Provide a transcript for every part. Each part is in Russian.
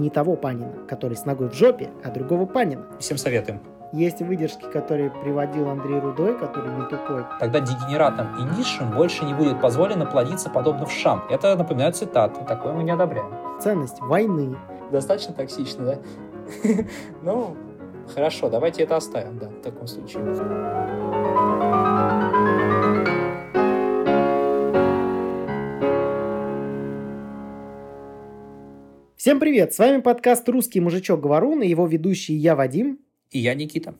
не того Панина, который с ногой в жопе, а другого Панина. Всем советуем. Есть выдержки, которые приводил Андрей Рудой, который не тупой. Тогда дегенератам и низшим больше не будет позволено плодиться подобно вшам. Это напоминает цитату. Такое мы не одобряем. Ценность войны. Достаточно токсично, да? Ну, хорошо, давайте это оставим, да, в таком случае. Всем привет! С вами подкаст «Русский мужичок Говорун» и его ведущий я, Вадим. И я, Никита.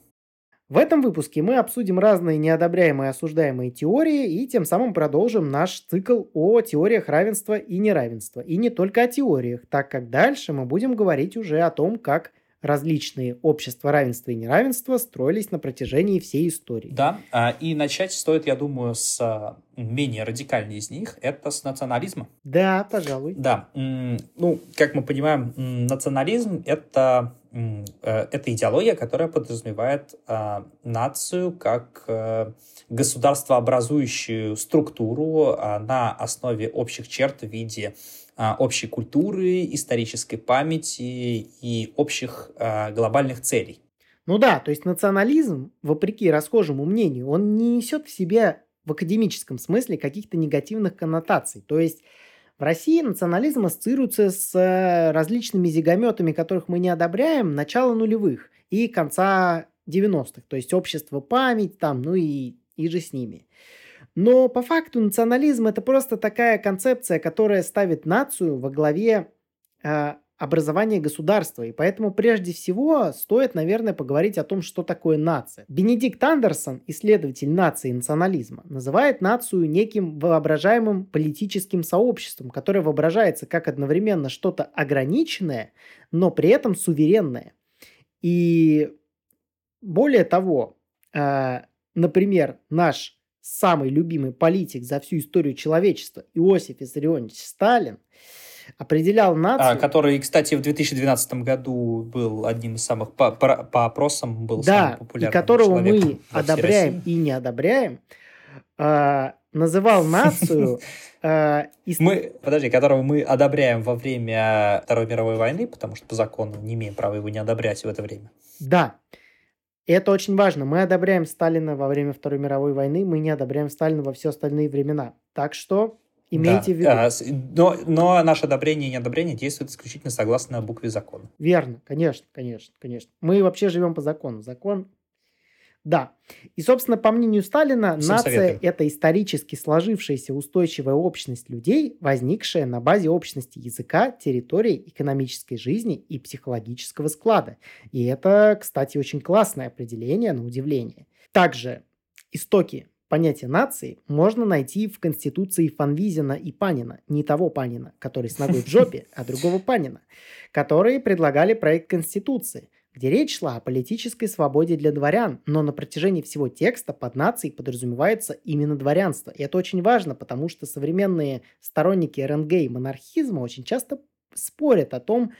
В этом выпуске мы обсудим разные неодобряемые и осуждаемые теории и тем самым продолжим наш цикл о теориях равенства и неравенства. И не только о теориях, так как дальше мы будем говорить уже о том, как различные общества равенства и неравенства строились на протяжении всей истории. Да, а, и начать стоит, я думаю, с а, менее радикальной из них, это с национализма. Да, пожалуй. Да, ну, как мы понимаем, национализм — это э, это идеология, которая подразумевает э, нацию как э, государствообразующую структуру э, на основе общих черт в виде а, общей культуры, исторической памяти и общих а, глобальных целей. Ну да, то есть национализм, вопреки расхожему мнению, он не несет в себе в академическом смысле каких-то негативных коннотаций. То есть в России национализм ассоциируется с э, различными зигометами, которых мы не одобряем, начала нулевых и конца 90-х. То есть общество память там, ну и, и же с ними. Но по факту национализм это просто такая концепция, которая ставит нацию во главе э, образования государства. И поэтому прежде всего стоит, наверное, поговорить о том, что такое нация. Бенедикт Андерсон, исследователь нации и национализма, называет нацию неким воображаемым политическим сообществом, которое воображается как одновременно что-то ограниченное, но при этом суверенное. И более того, э, например, наш самый любимый политик за всю историю человечества Иосиф Виссарионович Сталин определял нацию... А, который, кстати, в 2012 году был одним из самых по, по, по опросам был да, самым популярным и которого мы одобряем и не одобряем, э, называл нацию... Э, и... Мы, подожди, которого мы одобряем во время Второй мировой войны, потому что по закону не имеем права его не одобрять в это время. Да. И это очень важно. Мы одобряем Сталина во время Второй мировой войны, мы не одобряем Сталина во все остальные времена. Так что имейте да. в виду. Но, но наше одобрение и неодобрение действует исключительно согласно букве закона. Верно, конечно, конечно, конечно. Мы вообще живем по закону. Закон да. И, собственно, по мнению Сталина, Всем нация советую. – это исторически сложившаяся устойчивая общность людей, возникшая на базе общности языка, территории, экономической жизни и психологического склада. И это, кстати, очень классное определение, на удивление. Также истоки понятия нации можно найти в Конституции Фанвизина и Панина. Не того Панина, который с ногой в жопе, а другого Панина, которые предлагали проект Конституции – где речь шла о политической свободе для дворян, но на протяжении всего текста под нацией подразумевается именно дворянство. И это очень важно, потому что современные сторонники РНГ и монархизма очень часто спорят о том,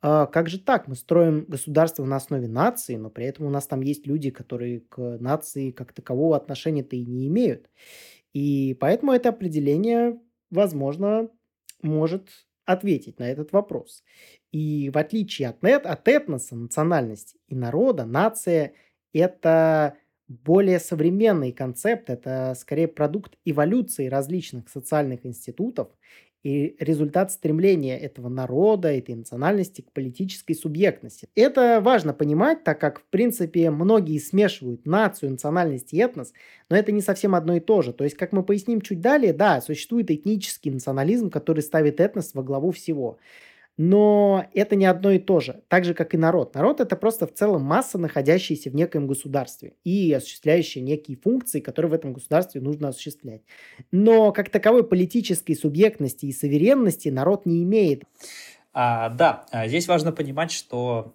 а, как же так, мы строим государство на основе нации, но при этом у нас там есть люди, которые к нации как такового отношения-то и не имеют. И поэтому это определение, возможно, может ответить на этот вопрос. И в отличие от, нет, от этноса, национальности и народа, нация – это более современный концепт, это скорее продукт эволюции различных социальных институтов и результат стремления этого народа, этой национальности к политической субъектности. Это важно понимать, так как, в принципе, многие смешивают нацию, национальность и этнос, но это не совсем одно и то же. То есть, как мы поясним чуть далее, да, существует этнический национализм, который ставит этнос во главу всего. Но это не одно и то же, так же, как и народ. Народ – это просто в целом масса, находящаяся в некоем государстве и осуществляющая некие функции, которые в этом государстве нужно осуществлять. Но как таковой политической субъектности и суверенности народ не имеет. А, да, а, здесь важно понимать, что,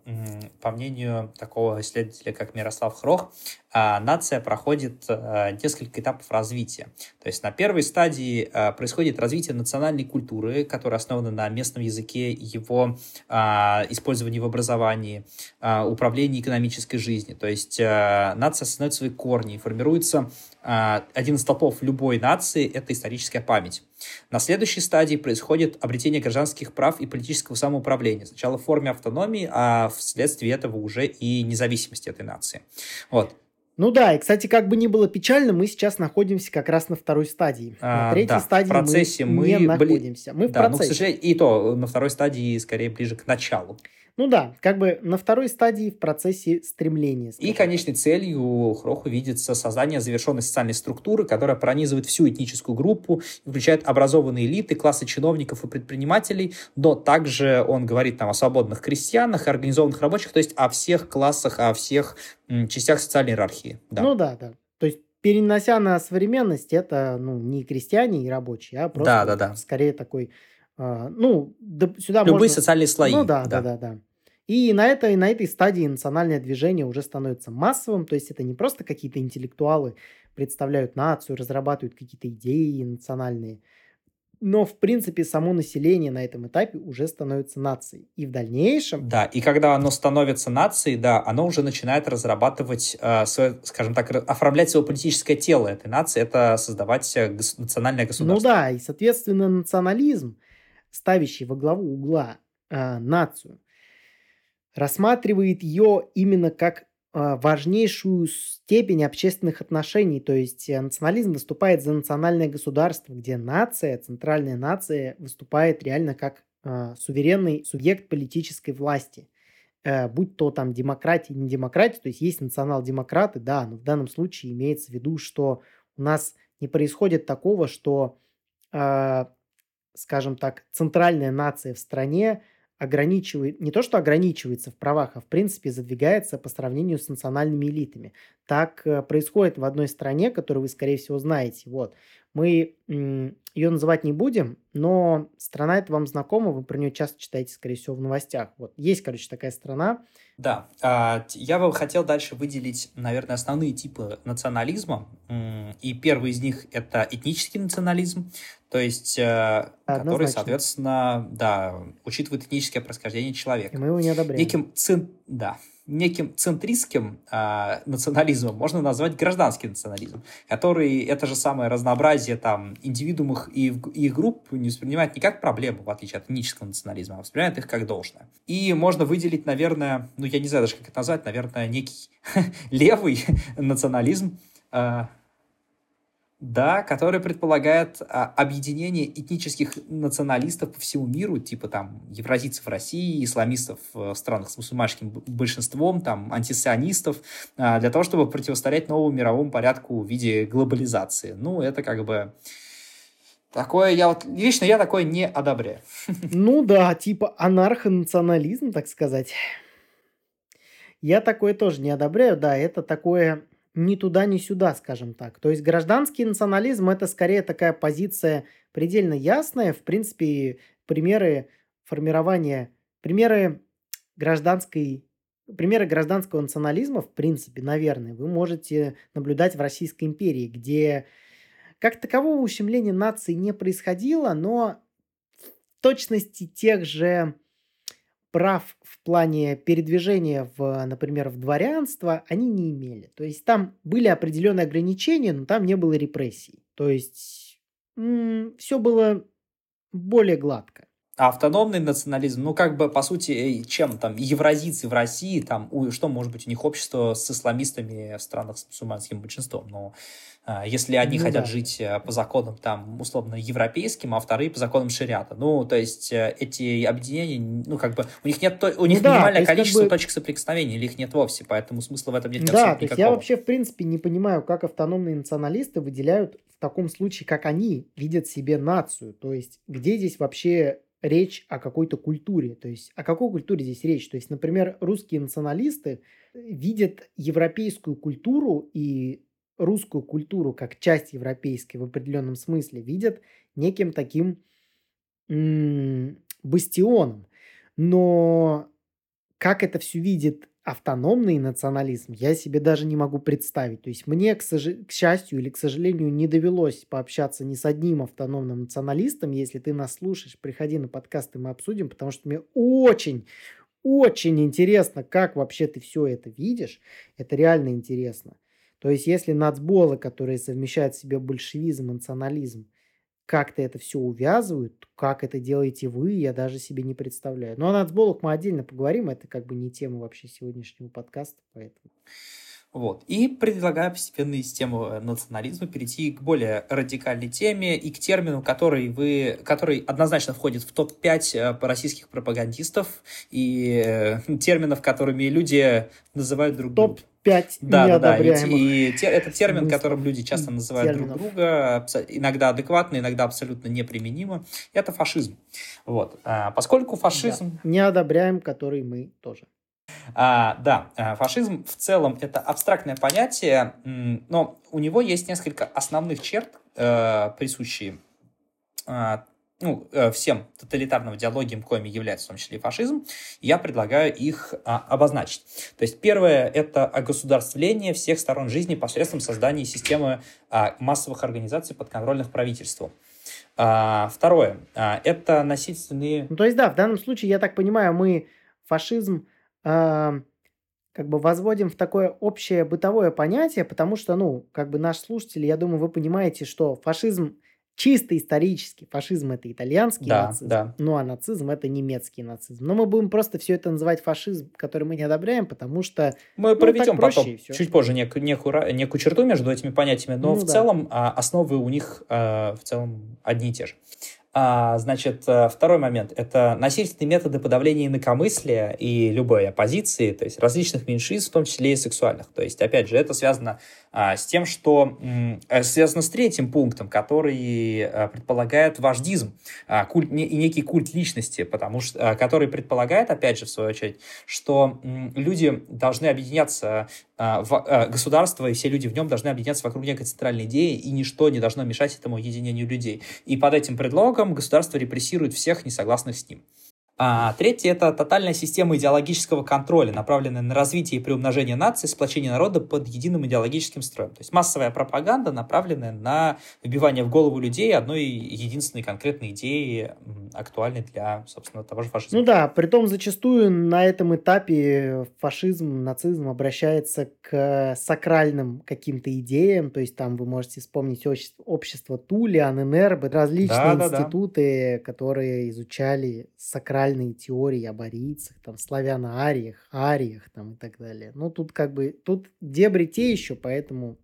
по мнению такого исследователя, как Мирослав Хрох, а, нация проходит а, несколько этапов развития. То есть на первой стадии происходит развитие национальной культуры, которая основана на местном языке, его использовании в образовании, управлении экономической жизнью. То есть нация осознает свои корни, формируется один из столпов любой нации – это историческая память. На следующей стадии происходит обретение гражданских прав и политического самоуправления. Сначала в форме автономии, а вследствие этого уже и независимости этой нации. Вот. Ну да, и, кстати, как бы ни было печально, мы сейчас находимся как раз на второй стадии. А, на третьей да, стадии в процессе мы, мы не были... находимся. Мы в да, процессе. но, к сожалению, и то на второй стадии скорее ближе к началу. Ну да, как бы на второй стадии в процессе стремления. И конечной целью Хроху видится создание завершенной социальной структуры, которая пронизывает всю этническую группу, включает образованные элиты, классы чиновников и предпринимателей, но также он говорит там о свободных крестьянах, организованных рабочих, то есть о всех классах, о всех частях социальной иерархии. Да. Ну да, да. То есть перенося на современность, это ну, не крестьяне и рабочие, а просто да, да, да. скорее такой, э, ну, да, сюда Любые можно... социальные слои. Ну да, да, да, да. да. И на этой, на этой стадии национальное движение уже становится массовым, то есть это не просто какие-то интеллектуалы представляют нацию, разрабатывают какие-то идеи национальные, но, в принципе, само население на этом этапе уже становится нацией. И в дальнейшем... Да, и когда оно становится нацией, да, оно уже начинает разрабатывать, э, свое, скажем так, оформлять свое политическое тело этой нации, это создавать э, гос- национальное государство. Ну да, и, соответственно, национализм, ставящий во главу угла э, нацию, рассматривает ее именно как а, важнейшую степень общественных отношений. То есть э, национализм выступает за национальное государство, где нация, центральная нация выступает реально как э, суверенный субъект политической власти. Э, будь то там демократия, не демократия, то есть есть национал-демократы, да, но в данном случае имеется в виду, что у нас не происходит такого, что, э, скажем так, центральная нация в стране ограничивает, не то что ограничивается в правах, а в принципе задвигается по сравнению с национальными элитами. Так э, происходит в одной стране, которую вы, скорее всего, знаете. Вот. Мы ее называть не будем, но страна эта вам знакома, вы про нее часто читаете, скорее всего, в новостях. Вот есть, короче, такая страна. Да, а, я бы хотел дальше выделить, наверное, основные типы национализма. И первый из них это этнический национализм, то есть, э, который, соответственно, да, учитывает этническое происхождение человека. И мы его не одобряем. Неким, цен... да, неким центристским э, национализмом можно назвать гражданский национализм, который это же самое разнообразие там индивидуумов и их групп не воспринимает не как проблему, в отличие от этнического национализма, а воспринимает их как должное. И можно выделить, наверное, ну я не знаю даже как это назвать, наверное, некий левый национализм, э, да, который предполагает а, объединение этнических националистов по всему миру, типа там евразийцев в России, исламистов в странах с мусульманским большинством, там антисионистов, а, для того, чтобы противостоять новому мировому порядку в виде глобализации. Ну, это как бы Такое я вот, лично я такое не одобряю. Ну да, типа анархонационализм, так сказать. Я такое тоже не одобряю, да, это такое ни туда, ни сюда, скажем так. То есть гражданский национализм – это скорее такая позиция предельно ясная. В принципе, примеры формирования, примеры гражданской Примеры гражданского национализма, в принципе, наверное, вы можете наблюдать в Российской империи, где как такового ущемления нации не происходило, но в точности тех же прав в плане передвижения, в, например, в дворянство они не имели. То есть там были определенные ограничения, но там не было репрессий. То есть м- все было более гладко. А автономный национализм, ну, как бы, по сути, чем там евразийцы в России, там, у, что может быть у них общество с исламистами в странах с мусульманским большинством? Но а, если одни ну, хотят да. жить э, по законам, там, условно, европейским, а вторые по законам шариата. Ну, то есть, э, эти объединения, ну, как бы, у них нет, у них ну, минимальное да, количество как бы... точек соприкосновения, или их нет вовсе, поэтому смысла в этом нет Да, то есть я вообще, в принципе, не понимаю, как автономные националисты выделяют в таком случае, как они видят себе нацию. То есть, где здесь вообще речь о какой-то культуре. То есть о какой культуре здесь речь? То есть, например, русские националисты видят европейскую культуру и русскую культуру как часть европейской в определенном смысле видят неким таким м- бастионом. Но как это все видит автономный национализм, я себе даже не могу представить. То есть мне, к, сож... к счастью или к сожалению, не довелось пообщаться ни с одним автономным националистом. Если ты нас слушаешь, приходи на подкаст, и мы обсудим, потому что мне очень, очень интересно, как вообще ты все это видишь. Это реально интересно. То есть, если нацболы, которые совмещают в себе большевизм, национализм, как-то это все увязывают, как это делаете вы, я даже себе не представляю. Но о нацболах мы отдельно поговорим, это как бы не тема вообще сегодняшнего подкаста, поэтому... Вот. И предлагаю постепенно из темы национализма перейти к более радикальной теме и к термину, который, вы, который однозначно входит в топ-5 э, российских пропагандистов и э, терминов, которыми люди называют друг друга. Топ-5 да, да, да. И, и те, это термин, которым люди часто называют терминов. друг друга, иногда адекватно, иногда абсолютно неприменимо. Это фашизм. Вот. А, поскольку фашизм... Да. Не одобряем, который мы тоже. А, да, а, фашизм в целом это абстрактное понятие, но у него есть несколько основных черт, э, присущие э, ну, э, всем тоталитарным идеологиям, коими является в том числе и фашизм, я предлагаю их а, обозначить. То есть первое – это огосударствление всех сторон жизни посредством создания системы а, массовых организаций, подконтрольных правительству. А, второе – это насильственные… Ну, то есть, да, в данном случае, я так понимаю, мы фашизм – как бы возводим в такое общее бытовое понятие, потому что, ну, как бы наш слушатель, я думаю, вы понимаете, что фашизм чисто исторический. Фашизм это итальянский да, нацизм, да. ну а нацизм это немецкий нацизм. Но мы будем просто все это называть фашизм, который мы не одобряем, потому что мы ну, проведем потом чуть позже нек, некую, некую черту между этими понятиями, но ну, в да. целом а, основы у них а, в целом одни и те же. А, значит, э, второй момент – это насильственные методы подавления инакомыслия и любой оппозиции, то есть различных меньшинств, в том числе и сексуальных. То есть, опять же, это связано а, с тем, что а, связано с третьим пунктом, который а, предполагает вождизм а, культ, не, и некий культ личности, потому что, а, который предполагает, опять же, в свою очередь, что м, люди должны объединяться государство и все люди в нем должны объединяться вокруг некой центральной идеи, и ничто не должно мешать этому единению людей. И под этим предлогом государство репрессирует всех несогласных с ним. А третье – это тотальная система идеологического контроля, направленная на развитие и приумножение нации, сплочение народа под единым идеологическим строем. То есть массовая пропаганда, направленная на вбивание в голову людей одной единственной конкретной идеи, актуальной для, собственно, того же фашизма. Ну да, при том зачастую на этом этапе фашизм, нацизм обращается к сакральным каким-то идеям, то есть там вы можете вспомнить общество, общество Тули, АННР, различные да, институты, да, да. которые изучали сакральные либеральные теории об арийцах, там, славяно-ариях, ариях там, и так далее. Ну, тут как бы, тут дебри те еще, поэтому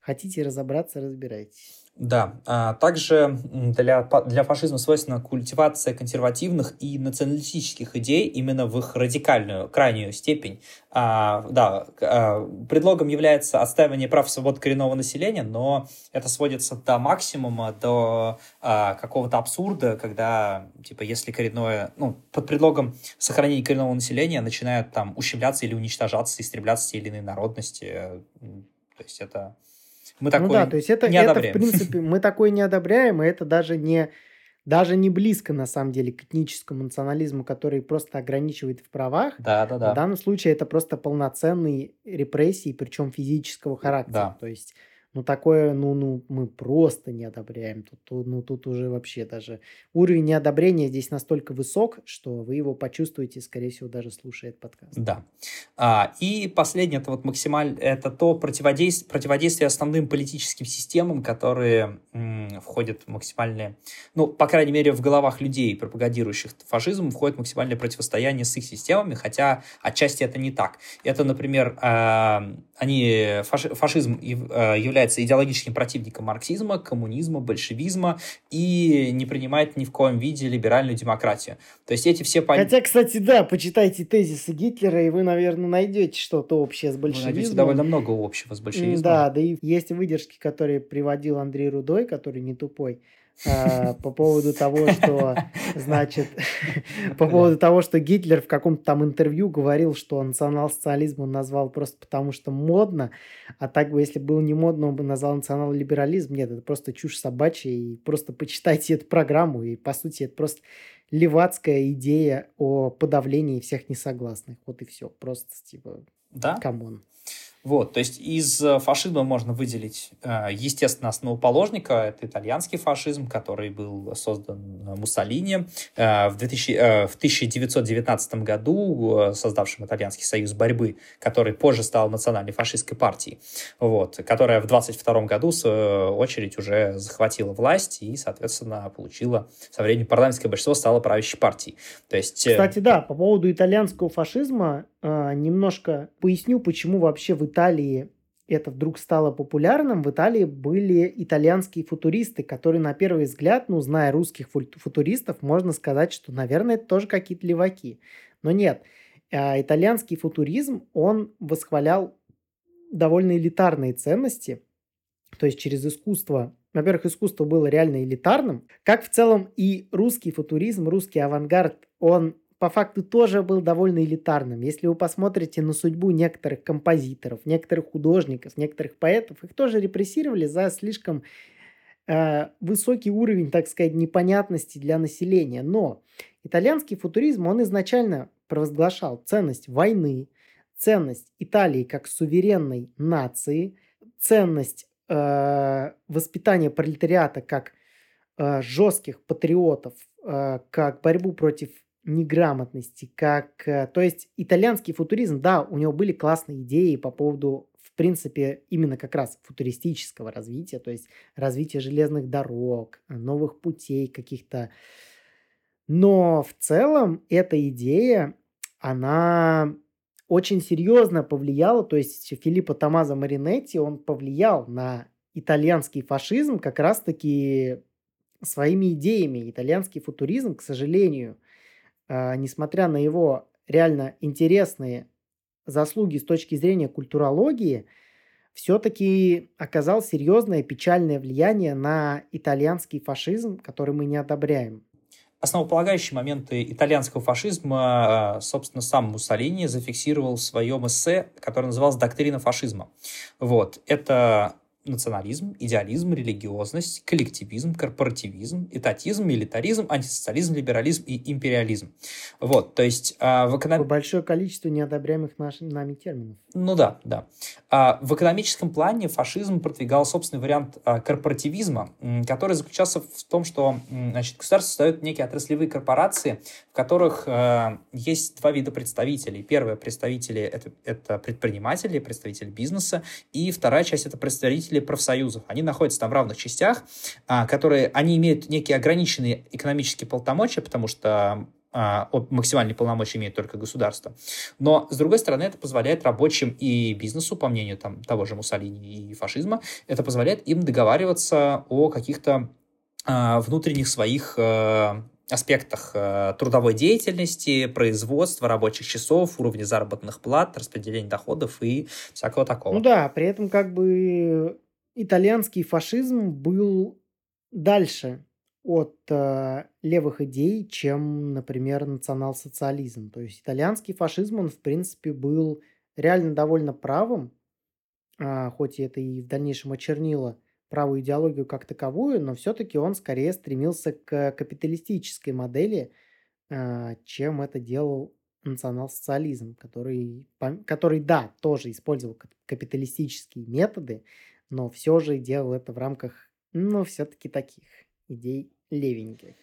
хотите разобраться, разбирайтесь. Да, а также для, для фашизма свойственна культивация консервативных и националистических идей именно в их радикальную, крайнюю степень. А, да, а, предлогом является отстаивание прав и свобод коренного населения, но это сводится до максимума, до а, какого-то абсурда, когда, типа, если коренное, ну, под предлогом сохранения коренного населения начинают там ущемляться или уничтожаться, истребляться те или иные народности. То есть это мы такое ну да, то есть это, не это в принципе, мы такое не одобряем, и это даже не, даже не близко, на самом деле, к этническому национализму, который просто ограничивает в правах. Да, да, да. В данном случае это просто полноценные репрессии, причем физического характера. Да. То есть ну, такое, ну, ну, мы просто не одобряем. Тут, ну, тут уже вообще даже уровень неодобрения здесь настолько высок, что вы его почувствуете, скорее всего, даже слушая этот подкаст. Да. А, и последнее, это вот максимально, это то противодействие, противодействие основным политическим системам, которые м, входят в максимальное, ну, по крайней мере, в головах людей, пропагандирующих фашизм, входит максимальное противостояние с их системами, хотя отчасти это не так. Это, например, э, они, фаши, фашизм э, является является идеологическим противником марксизма, коммунизма, большевизма и не принимает ни в коем виде либеральную демократию. То есть эти все понятия... Хотя, кстати, да, почитайте тезисы Гитлера, и вы, наверное, найдете что-то общее с большевизмом. Вы найдете довольно много общего с большевизмом. Да, да и есть выдержки, которые приводил Андрей Рудой, который не тупой, по поводу того, что, значит, по поводу того, что Гитлер в каком-то там интервью говорил, что национал-социализм он назвал просто потому, что модно, а так бы, если было не модно, он бы назвал национал-либерализм. Нет, это просто чушь собачья, и просто почитайте эту программу, и, по сути, это просто левацкая идея о подавлении всех несогласных. Вот и все. Просто, типа, да? come on. Вот, то есть из э, фашизма можно выделить, э, естественно, основоположника, это итальянский фашизм, который был создан Муссолини в, 2000, в 1919 году, создавшим Итальянский союз борьбы, который позже стал национальной фашистской партией, вот, которая в 22 году, свою очередь, уже захватила власть и, соответственно, получила со временем парламентское большинство, стала правящей партией. То есть... Кстати, да, по поводу итальянского фашизма немножко поясню, почему вообще в Италии это вдруг стало популярным, в Италии были итальянские футуристы, которые на первый взгляд, ну, зная русских футуристов, можно сказать, что, наверное, это тоже какие-то леваки. Но нет, а, итальянский футуризм, он восхвалял довольно элитарные ценности, то есть через искусство во-первых, искусство было реально элитарным, как в целом и русский футуризм, русский авангард, он по факту тоже был довольно элитарным. Если вы посмотрите на судьбу некоторых композиторов, некоторых художников, некоторых поэтов, их тоже репрессировали за слишком э, высокий уровень, так сказать, непонятности для населения. Но итальянский футуризм, он изначально провозглашал ценность войны, ценность Италии как суверенной нации, ценность э, воспитания пролетариата как э, жестких патриотов, э, как борьбу против неграмотности, как... Э, то есть итальянский футуризм, да, у него были классные идеи по поводу, в принципе, именно как раз футуристического развития, то есть развития железных дорог, новых путей каких-то. Но в целом эта идея, она очень серьезно повлияла, то есть Филиппо Томазо Маринетти, он повлиял на итальянский фашизм как раз-таки своими идеями. Итальянский футуризм, к сожалению, несмотря на его реально интересные заслуги с точки зрения культурологии, все-таки оказал серьезное печальное влияние на итальянский фашизм, который мы не одобряем. Основополагающие моменты итальянского фашизма, а, собственно, сам Муссолини зафиксировал в своем эссе, которое называлось «Доктрина фашизма». Вот. Это национализм, идеализм, религиозность, коллективизм, корпоративизм, этатизм, милитаризм, антисоциализм, либерализм и империализм. Вот, то есть а, в эконом... Большое количество неодобряемых нашими нами терминов. Ну да, да. А, в экономическом плане фашизм продвигал собственный вариант а, корпоративизма, который заключался в том, что значит, государство создает некие отраслевые корпорации, в которых а, есть два вида представителей. Первое представители это, это предприниматели, представители бизнеса, и вторая часть это представители представители профсоюзов. Они находятся там в равных частях, а, которые, они имеют некие ограниченные экономические полномочия, потому что а, максимальные полномочия имеет только государство. Но, с другой стороны, это позволяет рабочим и бизнесу, по мнению там, того же Муссолини и фашизма, это позволяет им договариваться о каких-то а, внутренних своих а, аспектах э, трудовой деятельности, производства, рабочих часов, уровня заработных плат, распределения доходов и всякого такого. Ну да, при этом как бы итальянский фашизм был дальше от э, левых идей, чем, например, национал-социализм. То есть итальянский фашизм, он, в принципе, был реально довольно правым, э, хоть это и в дальнейшем очернило правую идеологию как таковую, но все-таки он скорее стремился к капиталистической модели, э, чем это делал национал-социализм, который, который, да, тоже использовал капиталистические методы, но все же делал это в рамках, ну, все-таки таких идей левеньких.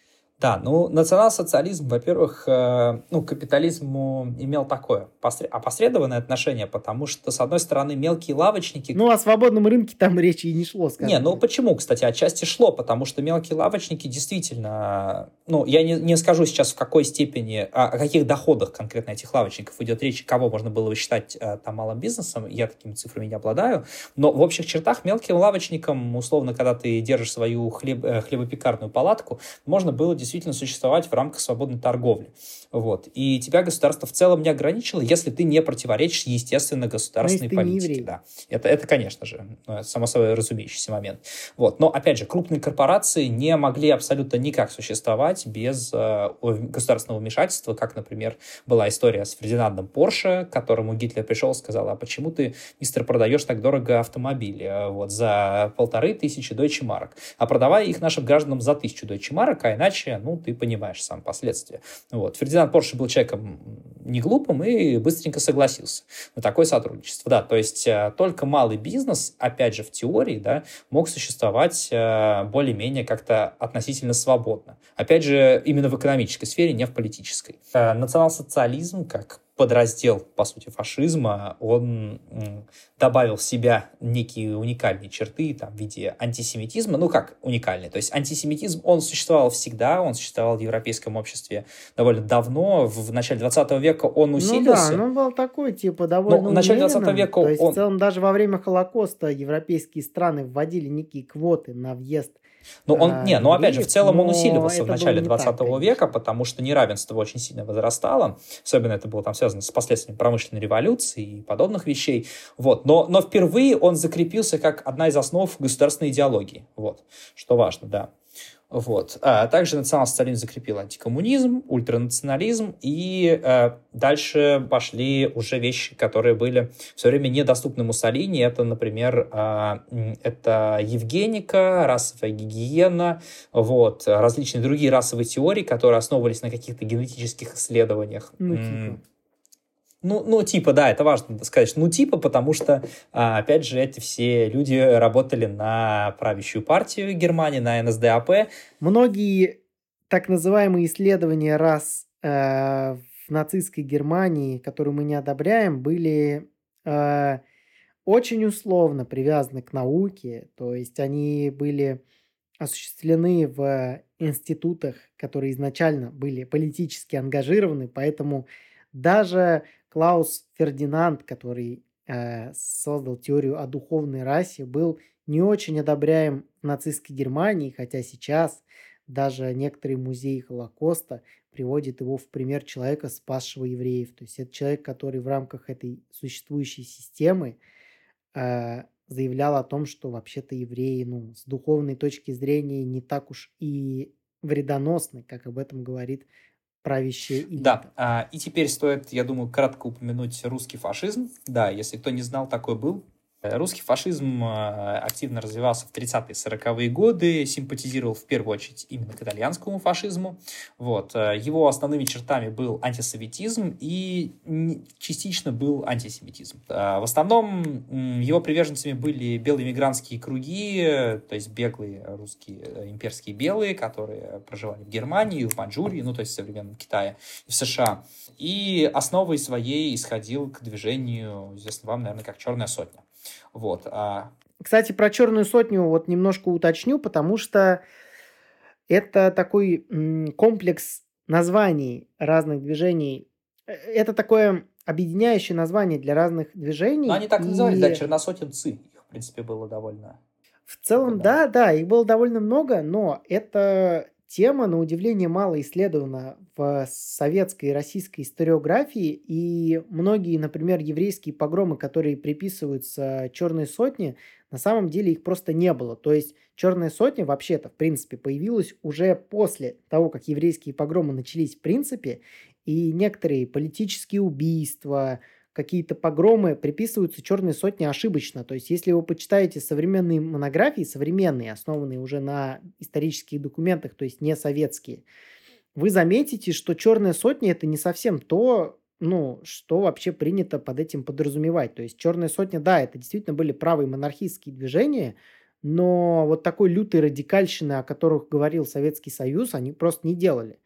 Да, ну, национал-социализм, во-первых, э, ну, капитализму имел такое опосредованное отношение, потому что, с одной стороны, мелкие лавочники... Ну, о свободном рынке там речи и не шло, скажем. Не, ну, почему, кстати, отчасти шло, потому что мелкие лавочники действительно... Ну, я не, не скажу сейчас, в какой степени, о, о каких доходах конкретно этих лавочников идет речь, кого можно было бы считать э, там малым бизнесом, я такими цифрами не обладаю, но в общих чертах мелким лавочникам, условно, когда ты держишь свою хлеб, э, хлебопекарную палатку, можно было действительно действительно существовать в рамках свободной торговли. Вот. И тебя государство в целом не ограничило, если ты не противоречишь, естественно, государственной ну, политике. Да. Это, это, конечно же, ну, само собой разумеющийся момент. Вот. Но, опять же, крупные корпорации не могли абсолютно никак существовать без э, государственного вмешательства, как, например, была история с Фердинандом Порше, к которому Гитлер пришел и сказал, а почему ты, мистер, продаешь так дорого автомобили э, вот, за полторы тысячи дойче марок, а продавай их нашим гражданам за тысячу дойче марок, а иначе ну, ты понимаешь сам последствия. Вот. Фердинанд Порше был человеком не глупым и быстренько согласился на такое сотрудничество. Да, то есть э, только малый бизнес, опять же, в теории, да, мог существовать э, более-менее как-то относительно свободно. Опять же, именно в экономической сфере, не в политической. Э, национал-социализм, как подраздел, по сути, фашизма, он добавил в себя некие уникальные черты там, в виде антисемитизма. Ну, как уникальные? То есть антисемитизм, он существовал всегда, он существовал в европейском обществе довольно давно. В начале 20 века он усилился. Ну да, он был такой, типа, довольно Но в начале 20 века То есть, он... в целом, даже во время Холокоста европейские страны вводили некие квоты на въезд ну, он, а, не, ну, опять же, в целом он усиливался в начале 20 так, века, потому что неравенство очень сильно возрастало. Особенно это было там связано с последствиями промышленной революции и подобных вещей. Вот. Но, но впервые он закрепился как одна из основ государственной идеологии. Вот. Что важно, да. Вот. А также национал-социализм закрепил антикоммунизм, ультранационализм, и э, дальше пошли уже вещи, которые были все время недоступны Муссолини. Это, например, э, это евгеника, расовая гигиена, вот, различные другие расовые теории, которые основывались на каких-то генетических исследованиях. Ну, типа. Ну, ну, типа, да, это важно сказать. Ну, типа, потому что, а, опять же, эти все люди работали на правящую партию Германии, на НСДАП. Многие так называемые исследования рас э, в нацистской Германии, которые мы не одобряем, были э, очень условно привязаны к науке. То есть они были осуществлены в институтах, которые изначально были политически ангажированы, поэтому даже Клаус Фердинанд, который э, создал теорию о духовной расе, был не очень одобряем в нацистской Германии, хотя сейчас даже некоторые музеи Холокоста приводят его в пример человека, спасшего евреев. То есть это человек, который в рамках этой существующей системы э, заявлял о том, что вообще-то евреи, ну, с духовной точки зрения не так уж и вредоносны, как об этом говорит правящая элита. Да, а, и теперь стоит, я думаю, кратко упомянуть русский фашизм. Да, если кто не знал, такой был. Э, русский фашизм э, активно развивался в 30-е 40-е годы, симпатизировал в первую очередь именно к итальянскому фашизму. Вот. Э, его основными чертами был антисоветизм и частично был антисемитизм. В основном его приверженцами были белые мигрантские круги, то есть беглые русские имперские белые, которые проживали в Германии, в Маньчжурии, ну то есть в современном Китае, в США. И основой своей исходил к движению, известно вам, наверное, как «Черная сотня». Вот. А... Кстати, про черную сотню вот немножко уточню, потому что это такой комплекс названий разных движений. Э, это такое объединяющее название для разных движений. Но они так и назывались, да, черносотенцы. Их, в принципе, было довольно... В целом, да, да, их было довольно много, но это Тема, на удивление, мало исследована в советской и российской историографии, и многие, например, еврейские погромы, которые приписываются Черной сотне, на самом деле их просто не было. То есть Черная сотня вообще-то, в принципе, появилась уже после того, как еврейские погромы начались в принципе, и некоторые политические убийства, какие-то погромы приписываются черной сотне ошибочно. То есть, если вы почитаете современные монографии, современные, основанные уже на исторических документах, то есть не советские, вы заметите, что черная сотня это не совсем то, ну, что вообще принято под этим подразумевать. То есть черная сотня, да, это действительно были правые монархистские движения, но вот такой лютой радикальщины, о которых говорил Советский Союз, они просто не делали.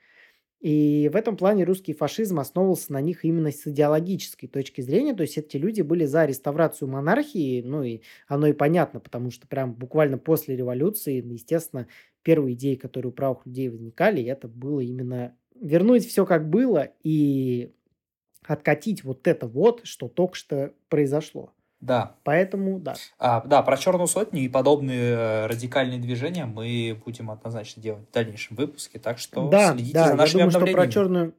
И в этом плане русский фашизм основывался на них именно с идеологической точки зрения. То есть эти люди были за реставрацию монархии, ну и оно и понятно, потому что прям буквально после революции, естественно, первые идеи, которые у правых людей возникали, это было именно вернуть все как было и откатить вот это вот, что только что произошло. Да. Поэтому, да. А, да, про черную сотню и подобные э, радикальные движения мы будем однозначно делать в дальнейшем выпуске, так что да, следите да, за нашими я думаю, что про черную...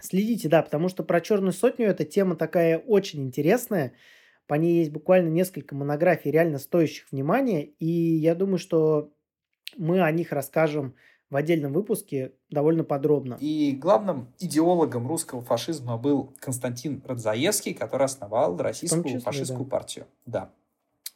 Следите, да, потому что про черную сотню эта тема такая очень интересная. По ней есть буквально несколько монографий, реально стоящих внимания. И я думаю, что мы о них расскажем в отдельном выпуске довольно подробно. И главным идеологом русского фашизма был Константин Радзаевский, который основал Российскую числе, фашистскую да. партию. Да.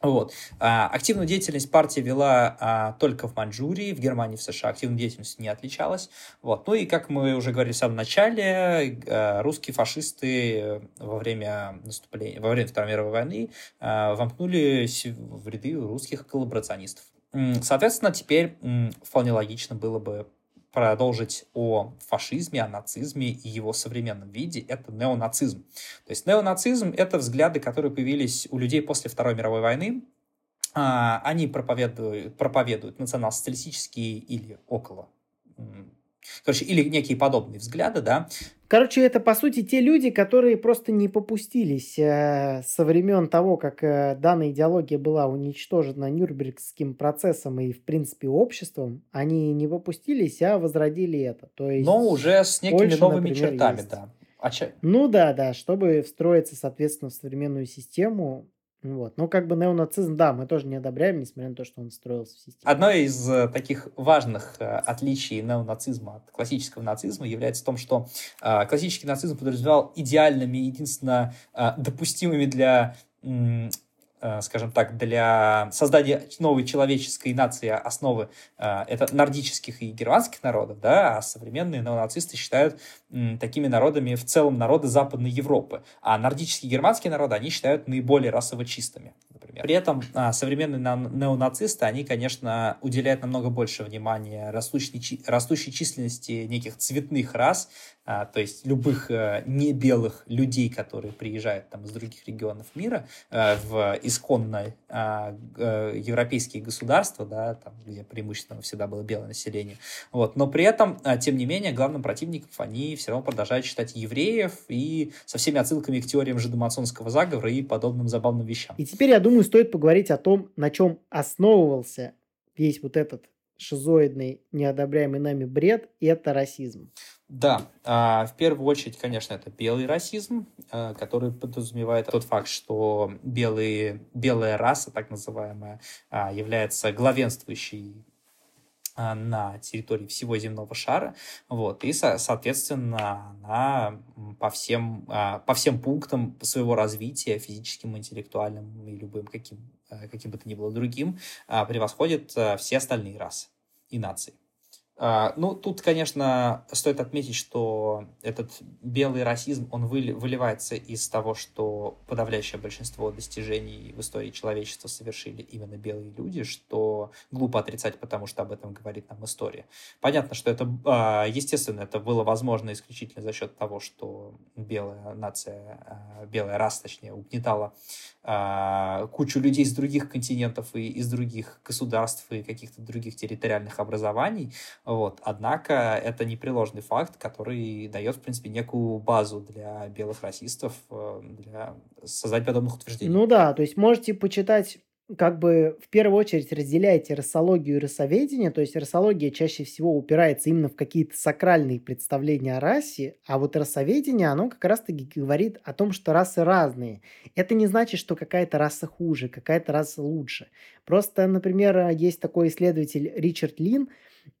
Вот. А, активную деятельность партия вела а, только в Маньчжурии, в Германии, в США. Активной деятельностью не отличалась. Вот. Ну и, как мы уже говорили в самом начале, а, русские фашисты во время наступления, во время Второй мировой войны а, вомкнули в ряды русских коллаборационистов. Соответственно, теперь вполне логично было бы продолжить о фашизме, о нацизме и его современном виде, это неонацизм. То есть неонацизм — это взгляды, которые появились у людей после Второй мировой войны. А, они проповедуют, проповедуют национал-социалистические или около короче, или некие подобные взгляды, да. Короче, это, по сути, те люди, которые просто не попустились э, со времен того, как э, данная идеология была уничтожена Нюрнбергским процессом и, в принципе, обществом. Они не попустились, а возродили это. То есть Но уже с некими Польша, новыми например, чертами, есть. да. А че? Ну да, да, чтобы встроиться, соответственно, в современную систему, вот. Ну, как бы неонацизм, да, мы тоже не одобряем, несмотря на то, что он строился в системе. Одно из э, таких важных э, отличий неонацизма от классического нацизма является в том, что э, классический нацизм подразумевал идеальными, единственно э, допустимыми для скажем так, для создания новой человеческой нации основы э, это нордических и германских народов, да, а современные неонацисты считают такими народами в целом народы Западной Европы, а нордические и германские народы они считают наиболее расово чистыми например. При этом а, современные неонацисты, они, конечно, уделяют намного больше внимания растущей, растущей численности неких цветных рас, а, то есть любых а, не белых людей, которые приезжают там из других регионов мира а, в исконно а, а, европейские государства, да, там, где преимущественно всегда было белое население. Вот. Но при этом, тем не менее, главным противником они все равно продолжают считать евреев и со всеми отсылками к теориям жидомасонского заговора и подобным забавным вещам. И теперь, я думаю, стоит поговорить о том, на чем основывался весь вот этот шизоидный, неодобряемый нами бред, и это расизм. Да, а, в первую очередь, конечно, это белый расизм, а, который подразумевает тот факт, что белые, белая раса, так называемая, а, является главенствующей на территории всего земного шара, вот, и, соответственно, она по всем, а, по всем пунктам своего развития, физическим, интеллектуальным и любым каким, а, каким бы то ни было другим, превосходит все остальные расы и нации. А, ну, тут, конечно, стоит отметить, что этот белый расизм, он выливается из того, что подавляющее большинство достижений в истории человечества совершили именно белые люди, что глупо отрицать, потому что об этом говорит нам история. Понятно, что это, а, естественно, это было возможно исключительно за счет того, что белая нация, а, белая раса, точнее, угнетала кучу людей из других континентов и из других государств и каких-то других территориальных образований, вот. Однако это непреложный факт, который дает, в принципе, некую базу для белых расистов э, для создать подобных утверждений. Ну да, то есть можете почитать как бы в первую очередь разделяете расологию и расоведение, то есть расология чаще всего упирается именно в какие-то сакральные представления о расе, а вот расоведение, оно как раз-таки говорит о том, что расы разные. Это не значит, что какая-то раса хуже, какая-то раса лучше. Просто, например, есть такой исследователь Ричард Лин,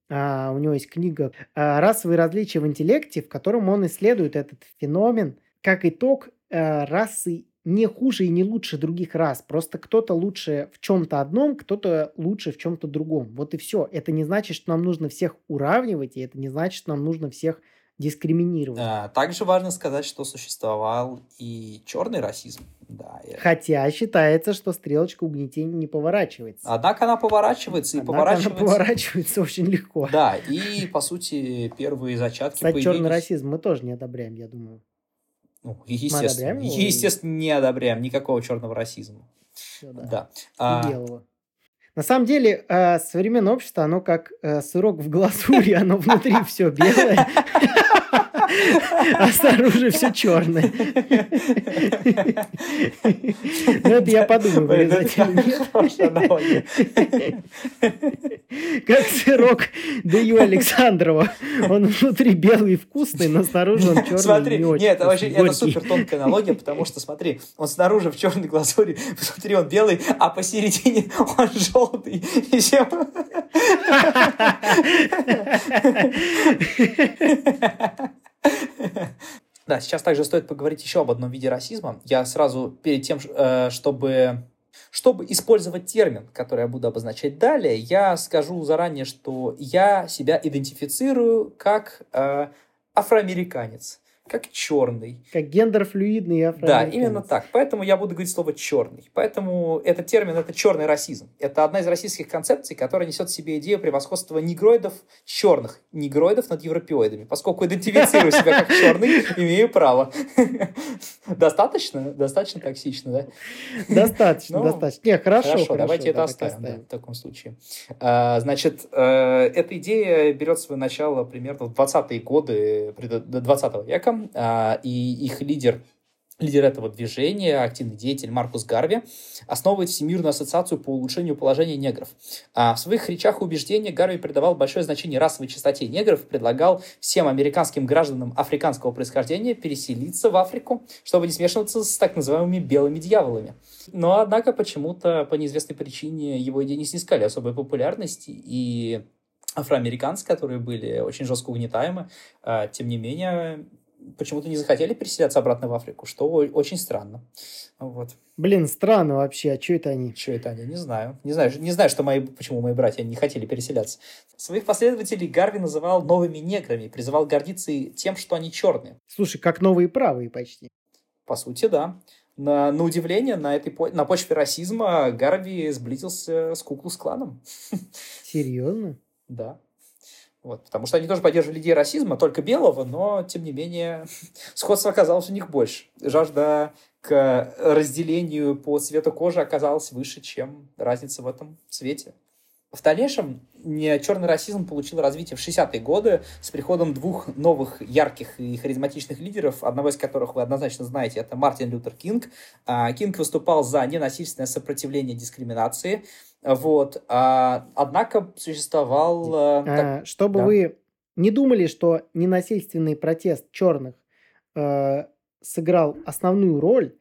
а, у него есть книга а, «Расовые различия в интеллекте», в котором он исследует этот феномен как итог а, расы не хуже и не лучше других рас. Просто кто-то лучше в чем-то одном, кто-то лучше в чем-то другом. Вот и все. Это не значит, что нам нужно всех уравнивать, и это не значит, что нам нужно всех дискриминировать. А, также важно сказать, что существовал и черный расизм. Да, и... Хотя считается, что стрелочка угнетения не поворачивается. Однако она поворачивается и Однако поворачивается. она поворачивается очень легко. Да, и по сути первые зачатки Кстати, появились... черный расизм мы тоже не одобряем, я думаю. Ну, естественно, мы естественно, не одобряем никакого черного расизма. Все, да. да. И а... белого. На самом деле, э, современное общество, оно как э, сырок в глазури, оно внутри все белое, а снаружи все черное. Ну, это я подумаю, вырезать Как сырок Даю Александрова. Он внутри белый и вкусный, но снаружи он черный Смотри, нет, это вообще это супер тонкая аналогия, потому что, смотри, он снаружи в черной глазури, внутри он белый, а посередине он желтый. И все... Да, сейчас также стоит поговорить еще об одном виде расизма. Я сразу перед тем, э, чтобы Чтобы использовать термин, который я буду обозначать далее, я скажу заранее, что я себя идентифицирую как э, афроамериканец как черный. Как гендерфлюидный Да, именно так. Поэтому я буду говорить слово черный. Поэтому этот термин это черный расизм. Это одна из российских концепций, которая несет в себе идею превосходства негроидов, черных негроидов над европеоидами. Поскольку идентифицирую себя как черный, имею право. Достаточно? Достаточно токсично, да? Достаточно, ну, достаточно. Не, хорошо. Хорошо, давайте это оставим в таком случае. А, значит, э, эта идея берет свое начало примерно в 20-е годы 20 века а, и их лидер Лидер этого движения, активный деятель Маркус Гарви, основывает Всемирную ассоциацию по улучшению положения негров. А в своих речах и убеждениях Гарви придавал большое значение расовой чистоте негров предлагал всем американским гражданам африканского происхождения переселиться в Африку, чтобы не смешиваться с так называемыми белыми дьяволами. Но, однако, почему-то по неизвестной причине его идеи не снискали особой популярности, и афроамериканцы, которые были очень жестко угнетаемы, а, тем не менее, почему-то не захотели переселяться обратно в Африку, что очень странно. Вот. Блин, странно вообще, а что это они? Что это они? Не знаю. Не знаю, не знаю что мои, почему мои братья не хотели переселяться. Своих последователей Гарви называл новыми неграми призывал гордиться тем, что они черные. Слушай, как новые правые почти. По сути, да. На, на удивление, на, этой, на почве расизма Гарви сблизился с Куклус-кланом. Серьезно? Да. Вот, потому что они тоже поддерживали идеи расизма, только белого, но, тем не менее, сходство оказалось у них больше. Жажда к разделению по цвету кожи оказалась выше, чем разница в этом цвете. В дальнейшем черный расизм получил развитие в 60-е годы с приходом двух новых ярких и харизматичных лидеров, одного из которых вы однозначно знаете, это Мартин Лютер Кинг. А, Кинг выступал за ненасильственное сопротивление дискриминации, вот. А, однако существовал... А, так, чтобы да. вы не думали, что ненасильственный протест черных э, сыграл основную роль,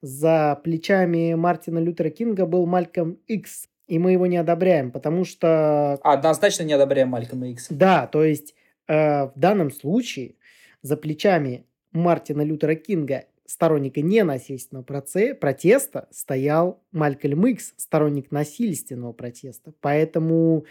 за плечами Мартина Лютера Кинга был Мальком Икс, и мы его не одобряем, потому что... Однозначно не одобряем Малькома Икс. Да, то есть э, в данном случае за плечами Мартина Лютера Кинга, сторонника ненасильственного протеста, стоял Малькольм Икс, сторонник насильственного протеста. Поэтому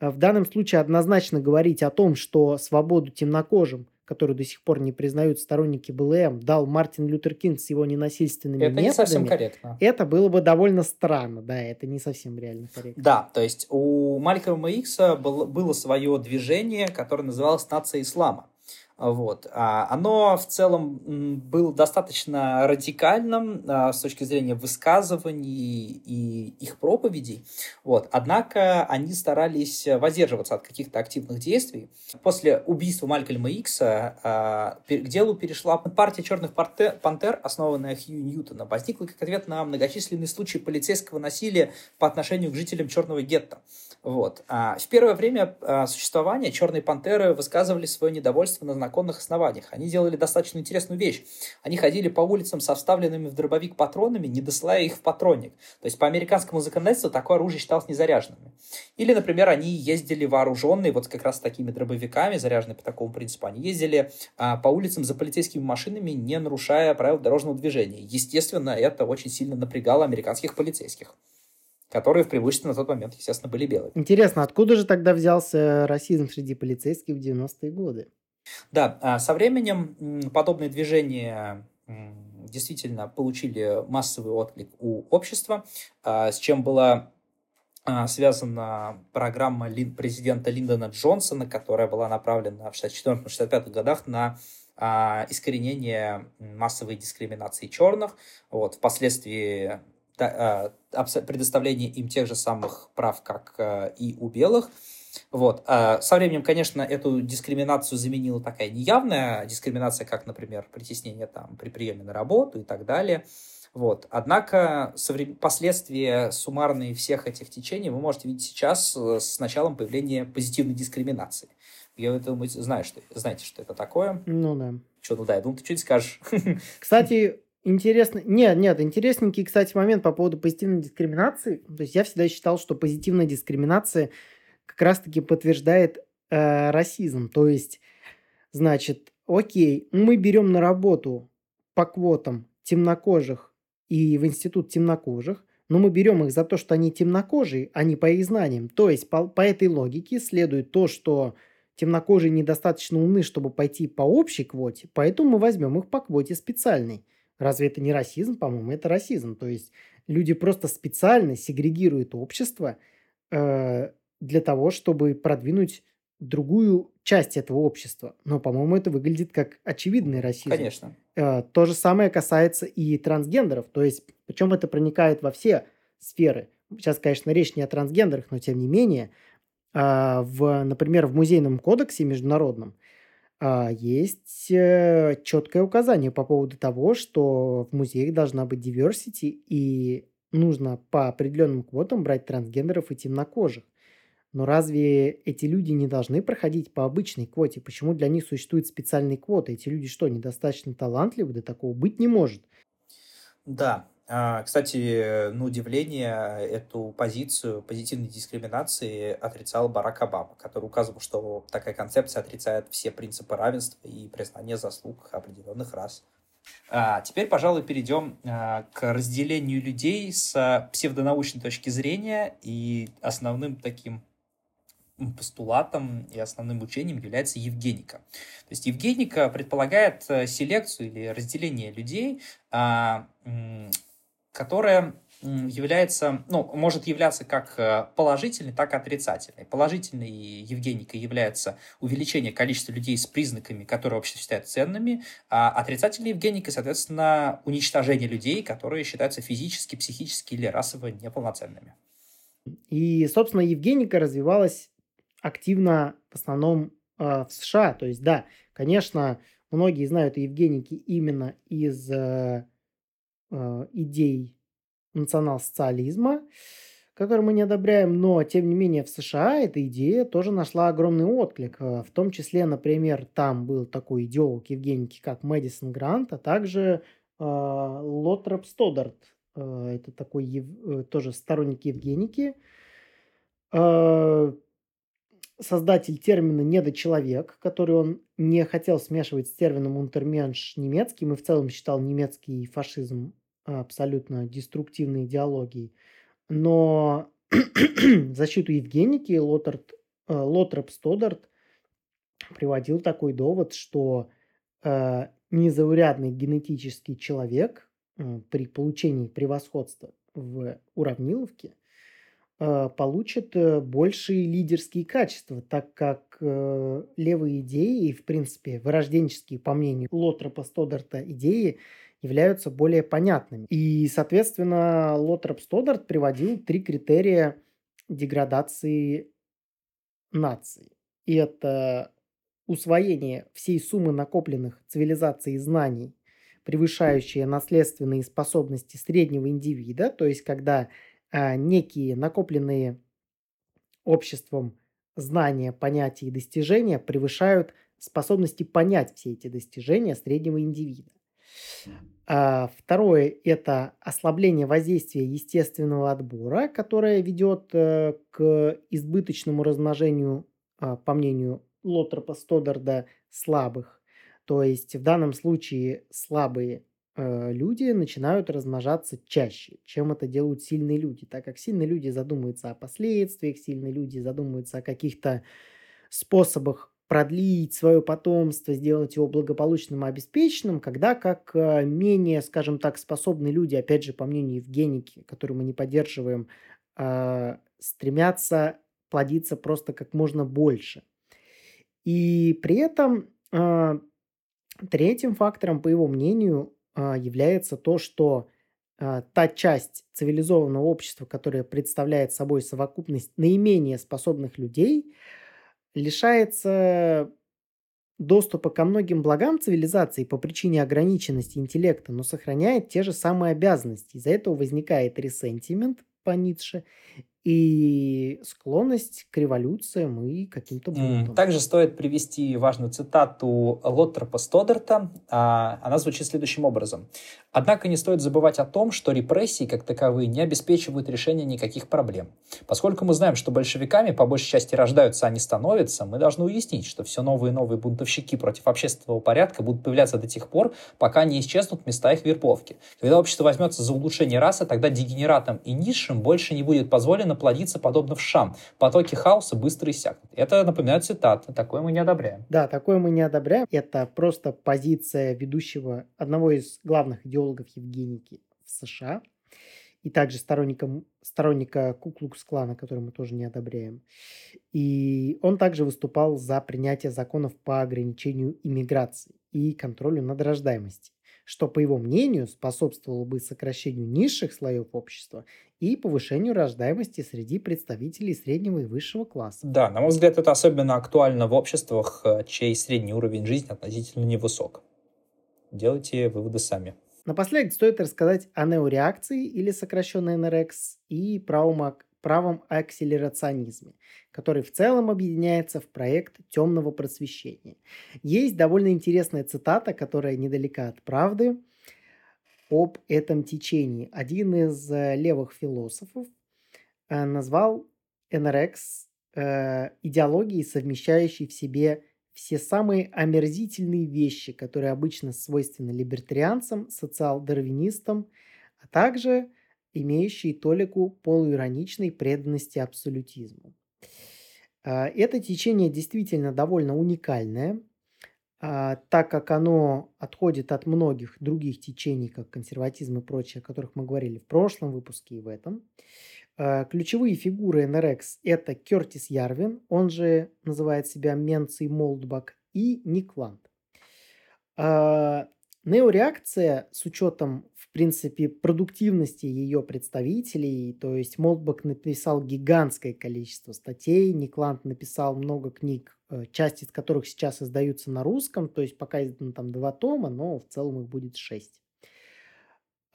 э, в данном случае однозначно говорить о том, что свободу темнокожим которую до сих пор не признают сторонники БЛМ, дал Мартин Лютер Кинг с его ненасильственными это методами, не совсем корректно. это было бы довольно странно, да, это не совсем реально корректно. Да, то есть у Малькольма Икса было, было свое движение, которое называлось «Нация ислама». Вот. А, оно в целом было достаточно радикальным а, с точки зрения высказываний и их проповедей. Вот. Однако они старались воздерживаться от каких-то активных действий. После убийства Малькольма Икса а, к делу перешла партия черных пантер, основанная Хью Ньютона. Возникла как ответ на многочисленные случаи полицейского насилия по отношению к жителям черного гетто. Вот. А в первое время а, существования черные пантеры высказывали свое недовольство на законных основаниях. Они делали достаточно интересную вещь. Они ходили по улицам со вставленными в дробовик патронами, не досылая их в патронник. То есть по американскому законодательству такое оружие считалось незаряженным. Или, например, они ездили вооруженные вот как раз такими дробовиками, заряженные по такому принципу. Они ездили а, по улицам за полицейскими машинами, не нарушая правил дорожного движения. Естественно, это очень сильно напрягало американских полицейских которые в преимуществе на тот момент, естественно, были белые. Интересно, откуда же тогда взялся расизм среди полицейских в 90-е годы? Да, а со временем подобные движения действительно получили массовый отклик у общества, а, с чем была а, связана программа президента Линдона Джонсона, которая была направлена в 1964-1965 годах на искоренение массовой дискриминации черных. Вот, впоследствии предоставление им тех же самых прав, как э, и у белых. Вот. А со временем, конечно, эту дискриминацию заменила такая неявная дискриминация, как, например, притеснение там, при приеме на работу и так далее. Вот. Однако последствия суммарные всех этих течений вы можете видеть сейчас э, с началом появления позитивной дискриминации. Я думаю, знаешь, что, знаете, что это такое? Ну да. Что, ну да, я думаю, ты что-нибудь скажешь. Кстати, Интересно. Нет, нет, интересненький, кстати, момент по поводу позитивной дискриминации. То есть я всегда считал, что позитивная дискриминация как раз-таки подтверждает э, расизм. То есть, значит, окей, мы берем на работу по квотам темнокожих и в институт темнокожих, но мы берем их за то, что они темнокожие, а не по их знаниям. То есть по, по этой логике следует то, что темнокожие недостаточно умны, чтобы пойти по общей квоте, поэтому мы возьмем их по квоте специальной. Разве это не расизм? По-моему, это расизм. То есть люди просто специально сегрегируют общество э, для того, чтобы продвинуть другую часть этого общества. Но, по-моему, это выглядит как очевидный расизм. Конечно. Э, то же самое касается и трансгендеров. То есть, причем это проникает во все сферы. Сейчас, конечно, речь не о трансгендерах, но тем не менее, э, в, например, в музейном кодексе международном есть э, четкое указание по поводу того, что в музеях должна быть diversity и нужно по определенным квотам брать трансгендеров и темнокожих. Но разве эти люди не должны проходить по обычной квоте? Почему для них существуют специальные квоты? Эти люди что, недостаточно талантливы? Да такого быть не может. Да. А, кстати, на удивление, эту позицию позитивной дискриминации отрицал Барак Обама, который указывал, что такая концепция отрицает все принципы равенства и признания заслуг определенных рас. А теперь, пожалуй, перейдем а, к разделению людей с псевдонаучной точки зрения и основным таким постулатом и основным учением является Евгеника. То есть Евгеника предполагает э, селекцию или разделение людей, а, которое является, ну, может являться как э, положительной, так и отрицательной. Положительной Евгеника является увеличение количества людей с признаками, которые общество считает ценными, а отрицательной Евгеника, соответственно, уничтожение людей, которые считаются физически, психически или расово неполноценными. И, собственно, Евгеника развивалась активно в основном э, в США. То есть, да, конечно, многие знают Евгеники именно из э, э, идей национал-социализма, которые мы не одобряем, но, тем не менее, в США эта идея тоже нашла огромный отклик. Э, в том числе, например, там был такой идеолог Евгеники, как Мэдисон Грант, а также э, Лотроп Стодарт. Э, это такой ев, тоже сторонник Евгеники. Э, создатель термина «недочеловек», который он не хотел смешивать с термином «унтерменш» немецким и в целом считал немецкий фашизм абсолютно деструктивной идеологией. Но защиту Евгеники Лотард, э, Лотроп Стодарт приводил такой довод, что э, незаурядный генетический человек при получении превосходства в уравниловке Э, получит э, большие лидерские качества, так как э, левые идеи и, в принципе, вырожденческие, по мнению Лотропа Стодарта, идеи являются более понятными. И, соответственно, Лотроп Стодарт приводил три критерия деградации нации. И это усвоение всей суммы накопленных цивилизацией знаний, превышающие наследственные способности среднего индивида, то есть когда а, некие накопленные обществом знания, понятия и достижения превышают способности понять все эти достижения среднего индивида. А, второе – это ослабление воздействия естественного отбора, которое ведет э, к избыточному размножению, а, по мнению Лотропа Стодарда, слабых. То есть в данном случае слабые э, люди начинают размножаться чаще, чем это делают сильные люди, так как сильные люди задумываются о последствиях, сильные люди задумываются о каких-то способах продлить свое потомство, сделать его благополучным и обеспеченным, когда как э, менее, скажем так, способные люди, опять же, по мнению Евгеники, которую мы не поддерживаем, э, стремятся плодиться просто как можно больше. И при этом э, третьим фактором, по его мнению, а, является то, что а, та часть цивилизованного общества, которая представляет собой совокупность наименее способных людей, лишается доступа ко многим благам цивилизации по причине ограниченности интеллекта, но сохраняет те же самые обязанности. Из-за этого возникает ресентимент по Ницше и склонность к революциям и каким-то бунтам. Также стоит привести важную цитату Лоттропа Стодерта. А, она звучит следующим образом. Однако не стоит забывать о том, что репрессии как таковые не обеспечивают решения никаких проблем. Поскольку мы знаем, что большевиками по большей части рождаются, а не становятся, мы должны уяснить, что все новые и новые бунтовщики против общественного порядка будут появляться до тех пор, пока не исчезнут места их вербовки. Когда общество возьмется за улучшение расы, тогда дегенератам и низшим больше не будет позволено плодиться подобно вшам. Потоки хаоса быстро иссякнут. Это напоминает цитаты. Такое мы не одобряем. Да, такое мы не одобряем. Это просто позиция ведущего одного из главных идеологов Евгеники в США, и также сторонником, сторонника Куклукс-клана, который мы тоже не одобряем. И он также выступал за принятие законов по ограничению иммиграции и контролю над рождаемостью, что, по его мнению, способствовало бы сокращению низших слоев общества и повышению рождаемости среди представителей среднего и высшего класса. Да, на мой взгляд, это особенно актуально в обществах, э, чей средний уровень жизни относительно невысок. Делайте выводы сами. Напоследок стоит рассказать о неореакции или сокращенной НРЭКС и правом, акселерационизме, который в целом объединяется в проект темного просвещения. Есть довольно интересная цитата, которая недалека от правды, об этом течении. Один из э, левых философов э, назвал НРЭКС э, идеологией, совмещающей в себе все самые омерзительные вещи, которые обычно свойственны либертарианцам, социал-дарвинистам, а также имеющие толику полуироничной преданности абсолютизму. А, это течение действительно довольно уникальное, а, так как оно отходит от многих других течений, как консерватизм и прочее, о которых мы говорили в прошлом выпуске и в этом. Э, ключевые фигуры NRX – это Кертис Ярвин, он же называет себя Менций Молдбак, и Ник Ланд. Неореакция с учетом, в принципе, продуктивности ее представителей, то есть Молдбак написал гигантское количество статей, Никланд написал много книг, э, часть из которых сейчас издаются на русском, то есть пока издано там два тома, но в целом их будет шесть.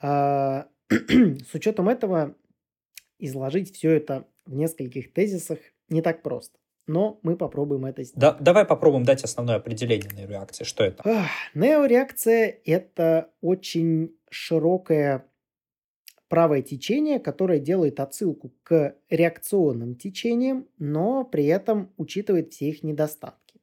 С учетом этого изложить все это в нескольких тезисах не так просто. Но мы попробуем это сделать. Да, давай попробуем дать основное определение неореакции. Что это? Ах, неореакция – это очень широкое правое течение, которое делает отсылку к реакционным течениям, но при этом учитывает все их недостатки.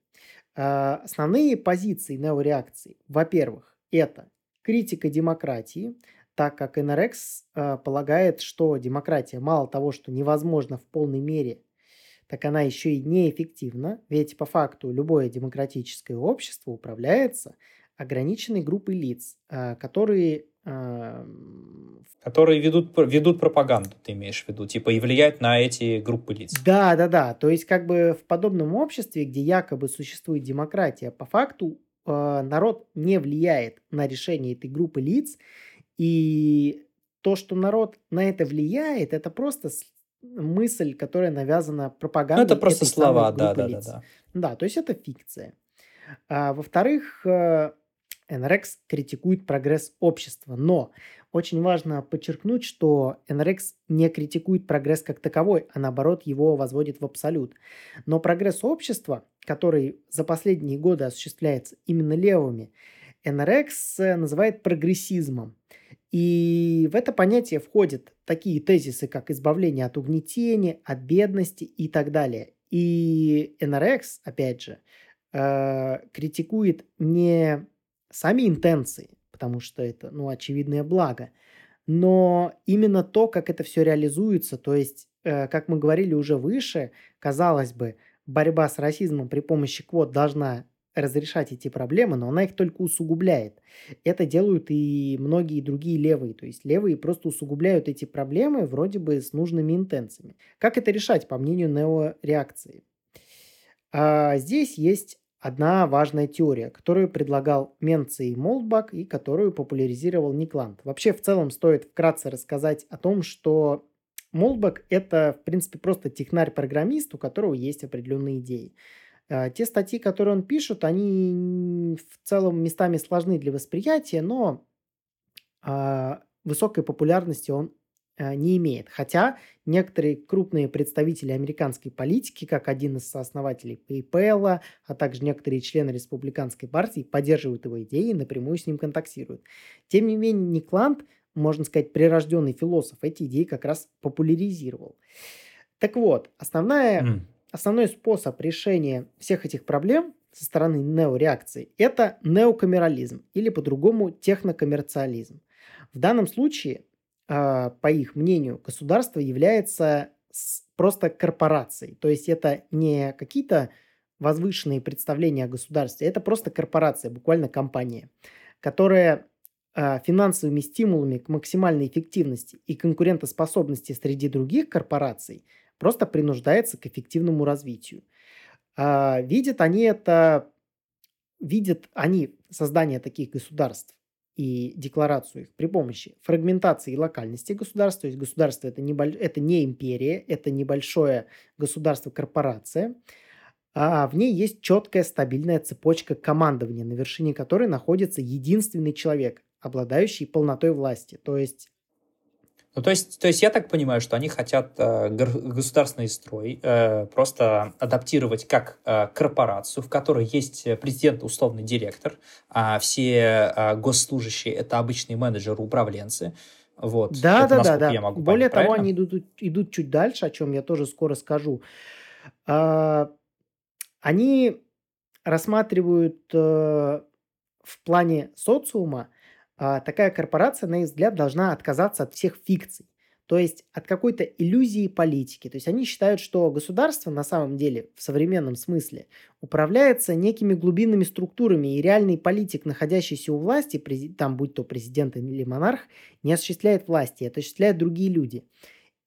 А, основные позиции неореакции, во-первых, это критика демократии, так как НРХ э, полагает, что демократия мало того, что невозможна в полной мере, так она еще и неэффективна, ведь по факту любое демократическое общество управляется ограниченной группой лиц, э, которые... Э, которые ведут, ведут пропаганду, ты имеешь в виду, типа и влияют на эти группы лиц. Да, да, да. То есть как бы в подобном обществе, где якобы существует демократия, по факту э, народ не влияет на решение этой группы лиц, и то, что народ на это влияет, это просто мысль, которая навязана пропагандой. Ну, это просто слова, да, да, да, да. Да, то есть это фикция. А, во-вторых, э, NRX критикует прогресс общества, но очень важно подчеркнуть, что NRX не критикует прогресс как таковой, а наоборот его возводит в абсолют. Но прогресс общества, который за последние годы осуществляется именно левыми, NRX э, называет прогрессизмом. И в это понятие входят такие тезисы, как избавление от угнетения, от бедности и так далее. И NRX, опять же, э, критикует не сами интенции, потому что это, ну, очевидное благо, но именно то, как это все реализуется, то есть, э, как мы говорили уже выше, казалось бы, борьба с расизмом при помощи квот должна разрешать эти проблемы, но она их только усугубляет. Это делают и многие другие левые. То есть левые просто усугубляют эти проблемы вроде бы с нужными интенциями. Как это решать, по мнению неореакции? А здесь есть одна важная теория, которую предлагал Менций Молдбак и которую популяризировал Никланд. Вообще, в целом, стоит вкратце рассказать о том, что Молдбак – это, в принципе, просто технарь-программист, у которого есть определенные идеи. А, те статьи, которые он пишет, они в целом местами сложны для восприятия, но а, высокой популярности он э, не имеет. Хотя некоторые крупные представители американской политики, как один из сооснователей PayPal, а также некоторые члены республиканской партии, поддерживают его идеи и напрямую с ним контактируют. Тем не менее, Никланд, можно сказать, прирожденный философ, эти идеи как раз популяризировал. Так вот, основная, mm. Основной способ решения всех этих проблем со стороны неореакции – это неокамерализм или по-другому технокоммерциализм. В данном случае, а, по их мнению, государство является просто корпорацией. То есть это не какие-то возвышенные представления о государстве, это просто корпорация, буквально компания, которая а, финансовыми стимулами к максимальной эффективности и конкурентоспособности среди других корпораций просто принуждается к эффективному развитию. А, видят они это, видят они создание таких государств и декларацию их при помощи фрагментации и локальности государства. То есть государство это не, это не империя, это небольшое государство-корпорация, а в ней есть четкая стабильная цепочка командования, на вершине которой находится единственный человек, обладающий полнотой власти. То есть ну, то есть, то есть я так понимаю, что они хотят э, государственный строй э, просто адаптировать как э, корпорацию, в которой есть президент, условный директор, а все э, госслужащие это обычные менеджеры, управленцы. Вот. Да, это, да, да, да. Более понять, того, правильно? они идут, идут чуть дальше, о чем я тоже скоро скажу. А, они рассматривают э, в плане социума такая корпорация, на их взгляд, должна отказаться от всех фикций. То есть от какой-то иллюзии политики. То есть они считают, что государство на самом деле в современном смысле управляется некими глубинными структурами, и реальный политик, находящийся у власти, там будь то президент или монарх, не осуществляет власти, это осуществляют другие люди.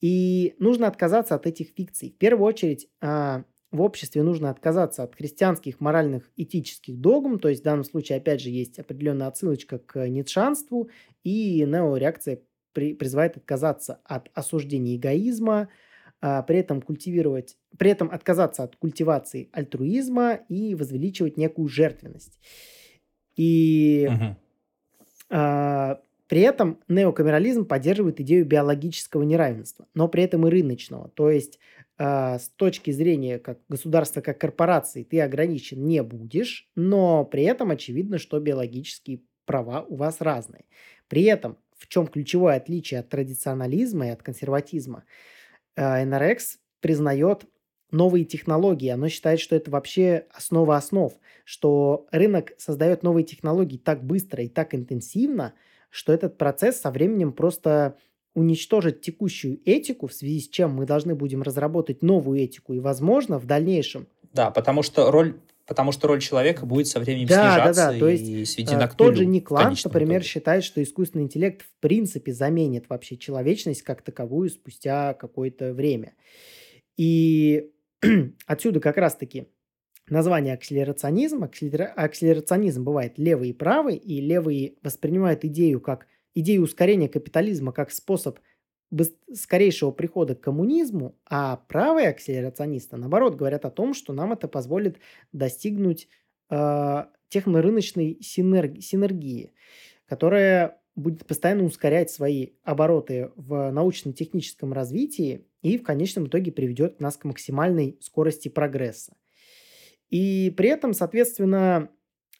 И нужно отказаться от этих фикций. В первую очередь, а, в обществе нужно отказаться от христианских моральных этических догм, то есть в данном случае, опять же, есть определенная отсылочка к ницшанству, и неореакция при, призывает отказаться от осуждения эгоизма, а, при этом культивировать, при этом отказаться от культивации альтруизма и возвеличивать некую жертвенность. И uh-huh. а, при этом неокамерализм поддерживает идею биологического неравенства, но при этом и рыночного. То есть а, с точки зрения как государства, как корпорации, ты ограничен не будешь, но при этом очевидно, что биологические права у вас разные. При этом, в чем ключевое отличие от традиционализма и от консерватизма, а, NRX признает новые технологии. Оно считает, что это вообще основа основ, что рынок создает новые технологии так быстро и так интенсивно, что этот процесс со временем просто уничтожить текущую этику, в связи с чем мы должны будем разработать новую этику, и, возможно, в дальнейшем... Да, потому что роль потому что роль человека будет со временем да, снижаться да, да. То есть, и сведена э, к Тот же Никланд, например, итоге. считает, что искусственный интеллект в принципе заменит вообще человечность как таковую спустя какое-то время. И отсюда как раз-таки название акселерационизм. Акселера... Акселерационизм бывает левый и правый, и левые воспринимают идею как идею ускорения капитализма как способ скорейшего прихода к коммунизму, а правые акселерационисты, наоборот, говорят о том, что нам это позволит достигнуть э, технорыночной синерги- синергии, которая будет постоянно ускорять свои обороты в научно-техническом развитии и в конечном итоге приведет нас к максимальной скорости прогресса. И при этом, соответственно,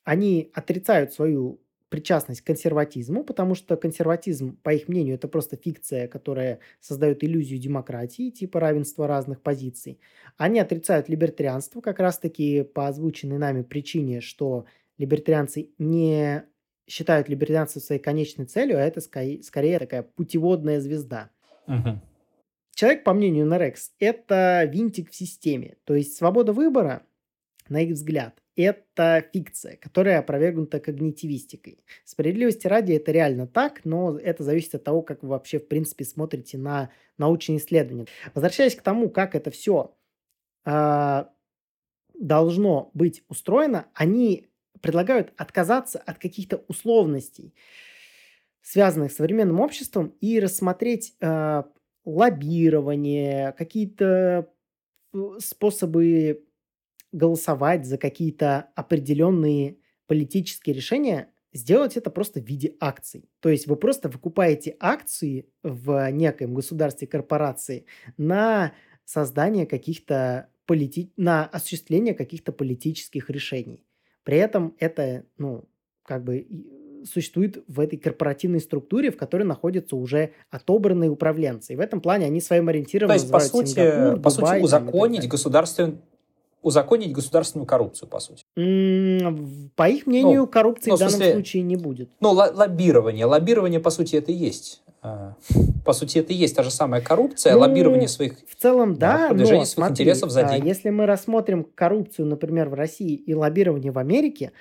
они отрицают свою причастность к консерватизму, потому что консерватизм, по их мнению, это просто фикция, которая создает иллюзию демократии, типа равенства разных позиций. Они отрицают либертарианство как раз-таки по озвученной нами причине, что либертарианцы не считают либертарианство своей конечной целью, а это скорее, скорее такая путеводная звезда. Uh-huh. Человек, по мнению Нерекс, это винтик в системе. То есть свобода выбора, на их взгляд, это фикция, которая опровергнута когнитивистикой. Справедливости ради это реально так, но это зависит от того, как вы вообще в принципе смотрите на научные исследования. Возвращаясь к тому, как это все э, а, должно быть устроено, они предлагают отказаться от каких-то условностей, связанных с современным обществом, и рассмотреть э, лоббирование, какие-то э, способы голосовать за какие-то определенные политические решения сделать это просто в виде акций. То есть вы просто выкупаете акции в некоем государстве корпорации на создание каких-то полити... на осуществление каких-то политических решений. При этом это, ну, как бы существует в этой корпоративной структуре, в которой находятся уже отобранные управленцы. И в этом плане они своим ориентиром То есть, по сути, Сингапур, по Дубай, сути узаконить государственную узаконить государственную коррупцию, по сути. По их мнению, ну, коррупции ну, в данном смысле, случае не будет. Ну, лоббирование. Лоббирование, по сути, это и есть. А, по сути, это и есть та же самая коррупция, ну, лоббирование своих... В целом, да, да продвижение но, своих смотри, интересов за а, день. Если мы рассмотрим коррупцию, например, в России и лоббирование в Америке,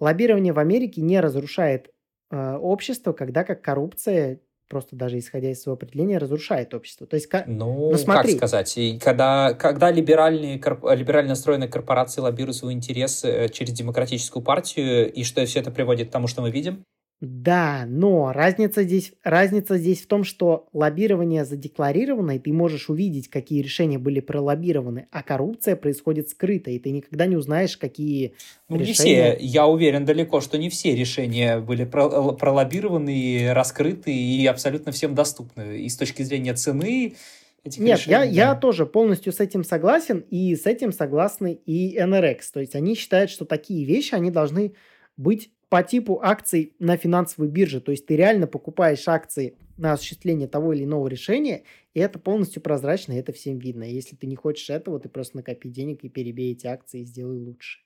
лоббирование в Америке не разрушает э, общество, когда как коррупция просто даже исходя из своего определения, разрушает общество. То есть, ну, ну смотри. как сказать, и когда, когда либеральные, корп, либерально настроенные корпорации лоббируют свои интересы э, через демократическую партию, и что все это приводит к тому, что мы видим? Да, но разница здесь, разница здесь в том, что лоббирование задекларировано, и ты можешь увидеть, какие решения были пролоббированы, а коррупция происходит скрыто, и ты никогда не узнаешь, какие ну, решения... Не все, я уверен далеко, что не все решения были пролоббированы, раскрыты и абсолютно всем доступны. И с точки зрения цены этих Нет, решений, я, да. я тоже полностью с этим согласен, и с этим согласны и NRX. То есть они считают, что такие вещи, они должны быть по типу акций на финансовой бирже. То есть ты реально покупаешь акции на осуществление того или иного решения, и это полностью прозрачно, это всем видно. Если ты не хочешь этого, ты просто накопи денег и перебей эти акции и сделай лучше.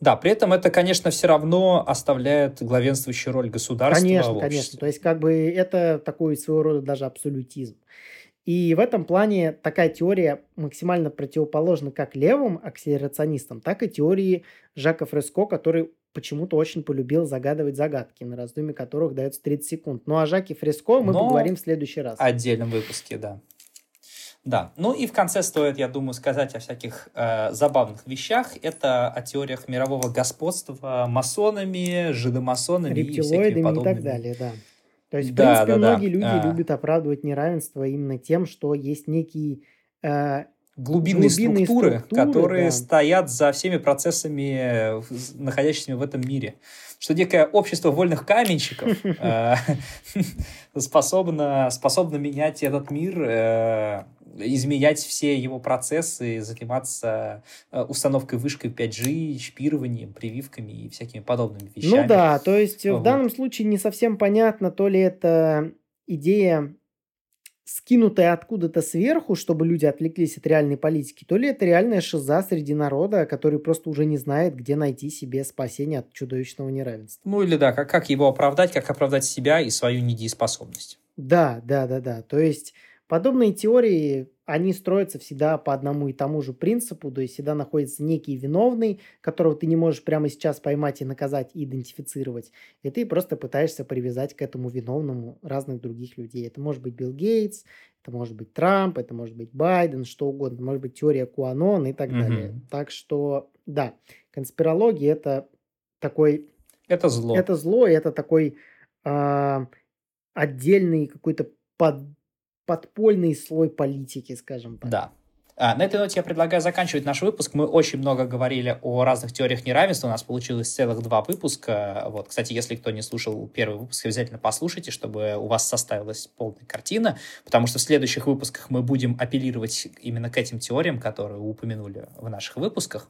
Да, при этом это, конечно, все равно оставляет главенствующую роль государства. Конечно, конечно. То есть, как бы это такой своего рода даже абсолютизм. И в этом плане такая теория максимально противоположна как левым акселерационистам, так и теории Жака Фреско, который почему-то очень полюбил загадывать загадки, на раздумье которых дается 30 секунд. Ну, о Жаке Фреско мы Но поговорим в следующий раз. В отдельном выпуске, да. Да, ну и в конце стоит, я думаю, сказать о всяких э, забавных вещах. Это о теориях мирового господства масонами, жидомасонами Рептилоидами и, и так далее, да. То есть, в да, принципе, да, многие да. люди а... любят оправдывать неравенство именно тем, что есть некий э, глубинные, глубинные структуры, структуры которые да. стоят за всеми процессами, находящимися в этом мире. Что некое общество вольных каменщиков э, способно, способно менять этот мир, э, изменять все его процессы, заниматься э, установкой вышкой 5G, шпированием, прививками и всякими подобными ну вещами. Ну да, то есть в данном случае не совсем понятно, то ли это идея скинутая откуда-то сверху, чтобы люди отвлеклись от реальной политики, то ли это реальная шиза среди народа, который просто уже не знает, где найти себе спасение от чудовищного неравенства. Ну или да, как, как его оправдать, как оправдать себя и свою недееспособность. Да, да, да, да. То есть Подобные теории, они строятся всегда по одному и тому же принципу, то есть всегда находится некий виновный, которого ты не можешь прямо сейчас поймать и наказать, и идентифицировать, и ты просто пытаешься привязать к этому виновному разных других людей. Это может быть Билл Гейтс, это может быть Трамп, это может быть Байден, что угодно, может быть теория Куанон и так mm-hmm. далее. Так что, да, конспирология это такой... Это зло. Это зло, и это такой э, отдельный какой-то под подпольный слой политики, скажем так. Да. А, на этой ноте я предлагаю заканчивать наш выпуск. Мы очень много говорили о разных теориях неравенства. У нас получилось целых два выпуска. Вот, кстати, если кто не слушал первый выпуск, обязательно послушайте, чтобы у вас составилась полная картина, потому что в следующих выпусках мы будем апеллировать именно к этим теориям, которые упомянули в наших выпусках.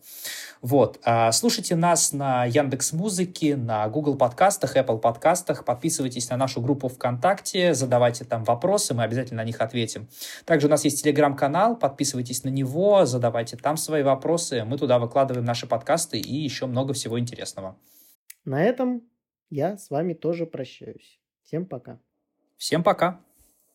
Вот. А, слушайте нас на Яндекс Музыке, на Google подкастах, Apple подкастах. Подписывайтесь на нашу группу ВКонтакте, задавайте там вопросы, мы обязательно на них ответим. Также у нас есть телеграм-канал, подписывайтесь подписывайтесь на него, задавайте там свои вопросы. Мы туда выкладываем наши подкасты и еще много всего интересного. На этом я с вами тоже прощаюсь. Всем пока. Всем пока.